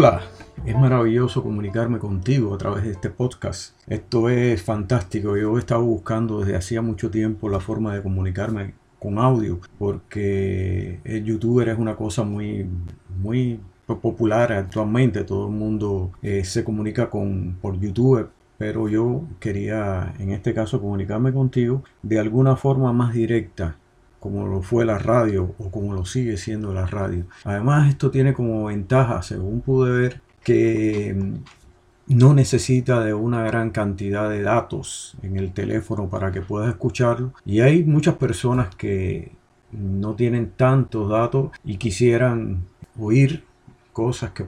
Hola, es maravilloso comunicarme contigo a través de este podcast. Esto es fantástico. Yo he estado buscando desde hacía mucho tiempo la forma de comunicarme con audio porque el youtuber es una cosa muy, muy popular actualmente. Todo el mundo eh, se comunica con, por YouTube. Pero yo quería en este caso comunicarme contigo de alguna forma más directa como lo fue la radio o como lo sigue siendo la radio. Además, esto tiene como ventaja, según pude ver, que mm, no necesita de una gran cantidad de datos en el teléfono para que puedas escucharlo. Y hay muchas personas que no tienen tantos datos y quisieran oír cosas que,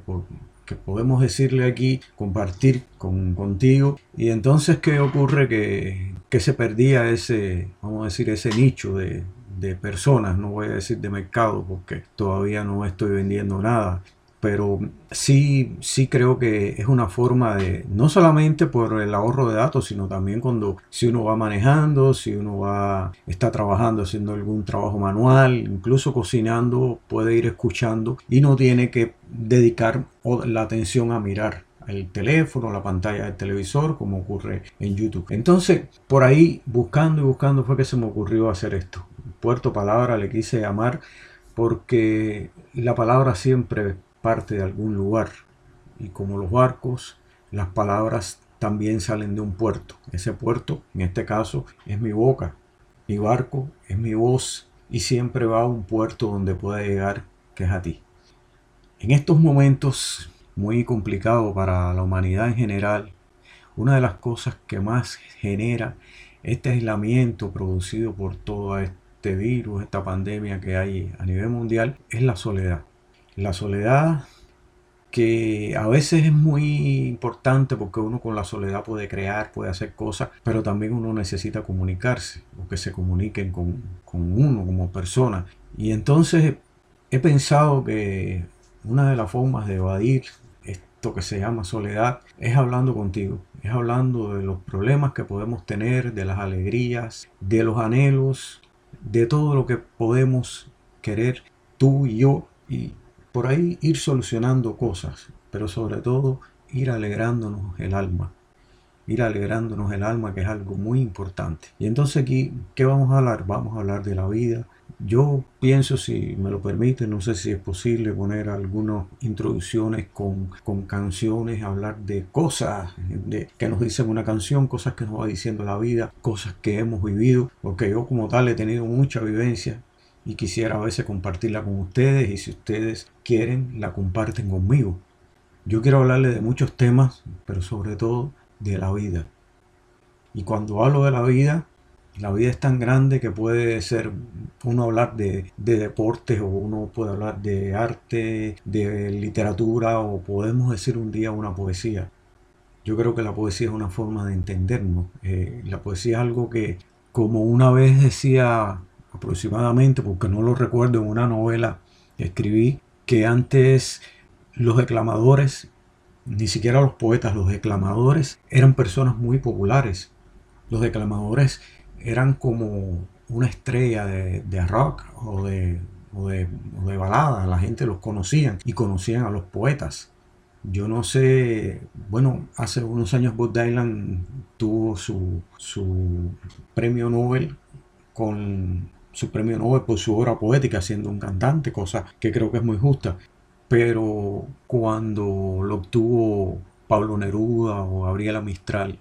que podemos decirle aquí, compartir con, contigo. Y entonces, ¿qué ocurre? Que, que se perdía ese, vamos a decir, ese nicho de, de personas, no voy a decir de mercado porque todavía no estoy vendiendo nada, pero sí, sí creo que es una forma de, no solamente por el ahorro de datos, sino también cuando si uno va manejando, si uno va, está trabajando, haciendo algún trabajo manual, incluso cocinando, puede ir escuchando y no tiene que dedicar la atención a mirar el teléfono, la pantalla del televisor, como ocurre en YouTube. Entonces, por ahí, buscando y buscando, fue que se me ocurrió hacer esto. Puerto Palabra le quise llamar porque la palabra siempre parte de algún lugar. Y como los barcos, las palabras también salen de un puerto. Ese puerto, en este caso, es mi boca. Mi barco es mi voz y siempre va a un puerto donde pueda llegar, que es a ti. En estos momentos muy complicados para la humanidad en general, una de las cosas que más genera este aislamiento producido por todo este virus, esta pandemia que hay a nivel mundial, es la soledad. La soledad que a veces es muy importante porque uno con la soledad puede crear, puede hacer cosas, pero también uno necesita comunicarse o que se comuniquen con, uno como persona. Y entonces he pensado que una de las formas de evadir esto que se llama soledad es hablando contigo, es hablando de los problemas que podemos tener, de las alegrías, de los anhelos, de todo lo que podemos querer tú y yo y por ahí ir solucionando cosas, pero sobre todo ir alegrándonos el alma. Ir alegrándonos el alma, que es algo muy importante. Y entonces aquí, ¿qué vamos a hablar? Vamos a hablar de la vida. Yo pienso, si me lo permite, no sé si es posible poner algunas introducciones con, con canciones, hablar de cosas de, que nos dicen una canción, cosas que nos va diciendo la vida, cosas que hemos vivido, porque yo como tal he tenido mucha vivencia y quisiera a veces compartirla con ustedes y si ustedes quieren la comparten conmigo. Yo quiero hablarle de muchos temas, pero sobre todo de la vida. Y cuando hablo de la vida, la vida es tan grande que puede ser uno hablar de, de, deportes o uno puede hablar de arte, de literatura o podemos decir un día una poesía. Yo creo que la poesía es una forma de entendernos. Eh, la poesía es algo que, como una vez decía aproximadamente, porque no lo recuerdo en una novela que escribí, que antes los declamadores, ni siquiera los poetas, los declamadores eran personas muy populares. Los declamadores eran como una estrella de, rock o de, o de, de balada, la gente los conocía y conocían a los poetas. Yo no sé, bueno, hace unos años Bob Dylan tuvo su, su premio Nobel con su premio Nobel por su obra poética siendo un cantante, cosa que creo que es muy justa. Pero cuando lo obtuvo Pablo Neruda o Gabriela Mistral,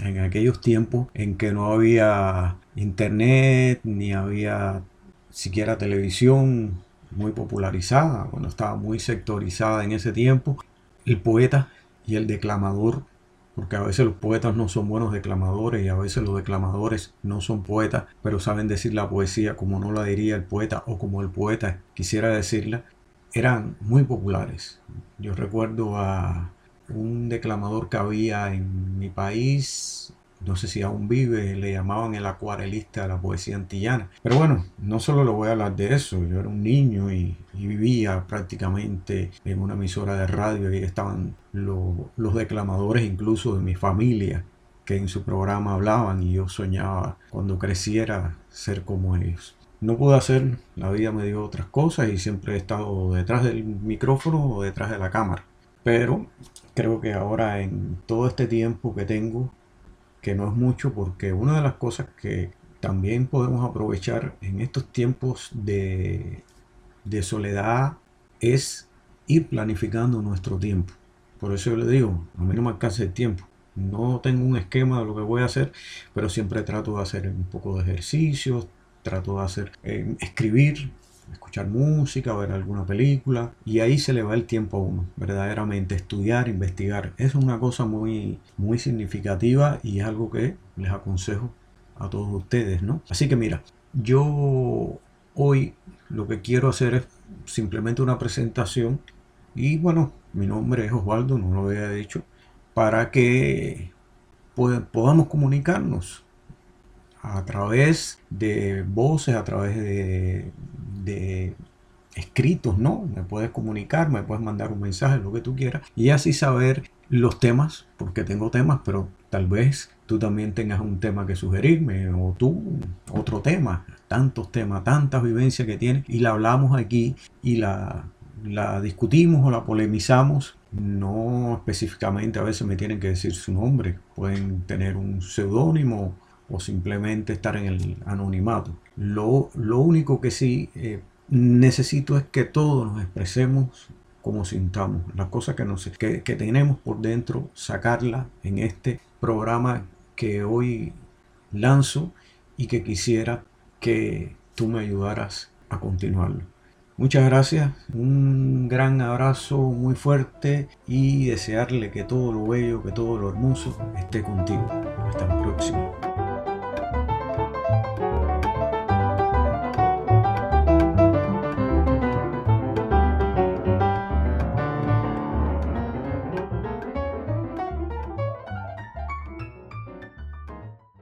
en aquellos tiempos en que no había internet ni había siquiera televisión muy popularizada, cuando estaba muy sectorizada en ese tiempo, el poeta y el declamador porque a veces los poetas no son buenos declamadores y a veces los declamadores no son poetas, pero saben decir la poesía como no la diría el poeta o como el poeta quisiera decirla, eran muy populares. Yo recuerdo a un declamador que había en mi país, no sé si aún vive, le llamaban el acuarelista de la poesía antillana. Pero bueno, no solo le voy a hablar de eso, yo era un niño y, vivía prácticamente en una emisora de radio y estaban los declamadores incluso de mi familia que en su programa hablaban y yo soñaba cuando creciera ser como ellos. No pude hacer, la vida me dio otras cosas y siempre he estado detrás del micrófono o detrás de la cámara. Pero creo que ahora en todo este tiempo que tengo, que no es mucho, porque una de las cosas que también podemos aprovechar en estos tiempos de, de soledad es ir planificando nuestro tiempo. Por eso yo le digo, a mí no me alcanza el tiempo. No tengo un esquema de lo que voy a hacer, pero siempre trato de hacer un poco de ejercicios, trato de hacer, eh, escribir, escuchar música, ver alguna película, y ahí se le va el tiempo a uno, verdaderamente, estudiar, investigar. Es una cosa muy, muy significativa y es algo que les aconsejo a todos ustedes, ¿no? Así que mira, yo hoy lo que quiero hacer es simplemente una presentación y bueno, mi nombre es Osvaldo, no lo había dicho, para que podamos comunicarnos a través de voces, a través de, de escritos, ¿no? Me puedes comunicar, me puedes mandar un mensaje, lo que tú quieras, y así saber los temas, porque tengo temas, pero tal vez tú también tengas un tema que sugerirme, o tú otro tema, tantos temas, tantas vivencias que tienes, y la hablamos aquí y la la discutimos o la polemizamos, no específicamente a veces me tienen que decir su nombre, pueden tener un seudónimo o simplemente estar en el anonimato. Lo, único que sí eh, necesito es que todos nos expresemos como sintamos, las cosas que, nos, que, que tenemos por dentro, sacarla en este programa que hoy lanzo y que quisiera que tú me ayudaras a continuarlo. Muchas gracias, un gran abrazo muy fuerte y desearle que todo lo bello, que todo lo hermoso esté contigo. Hasta la próxima.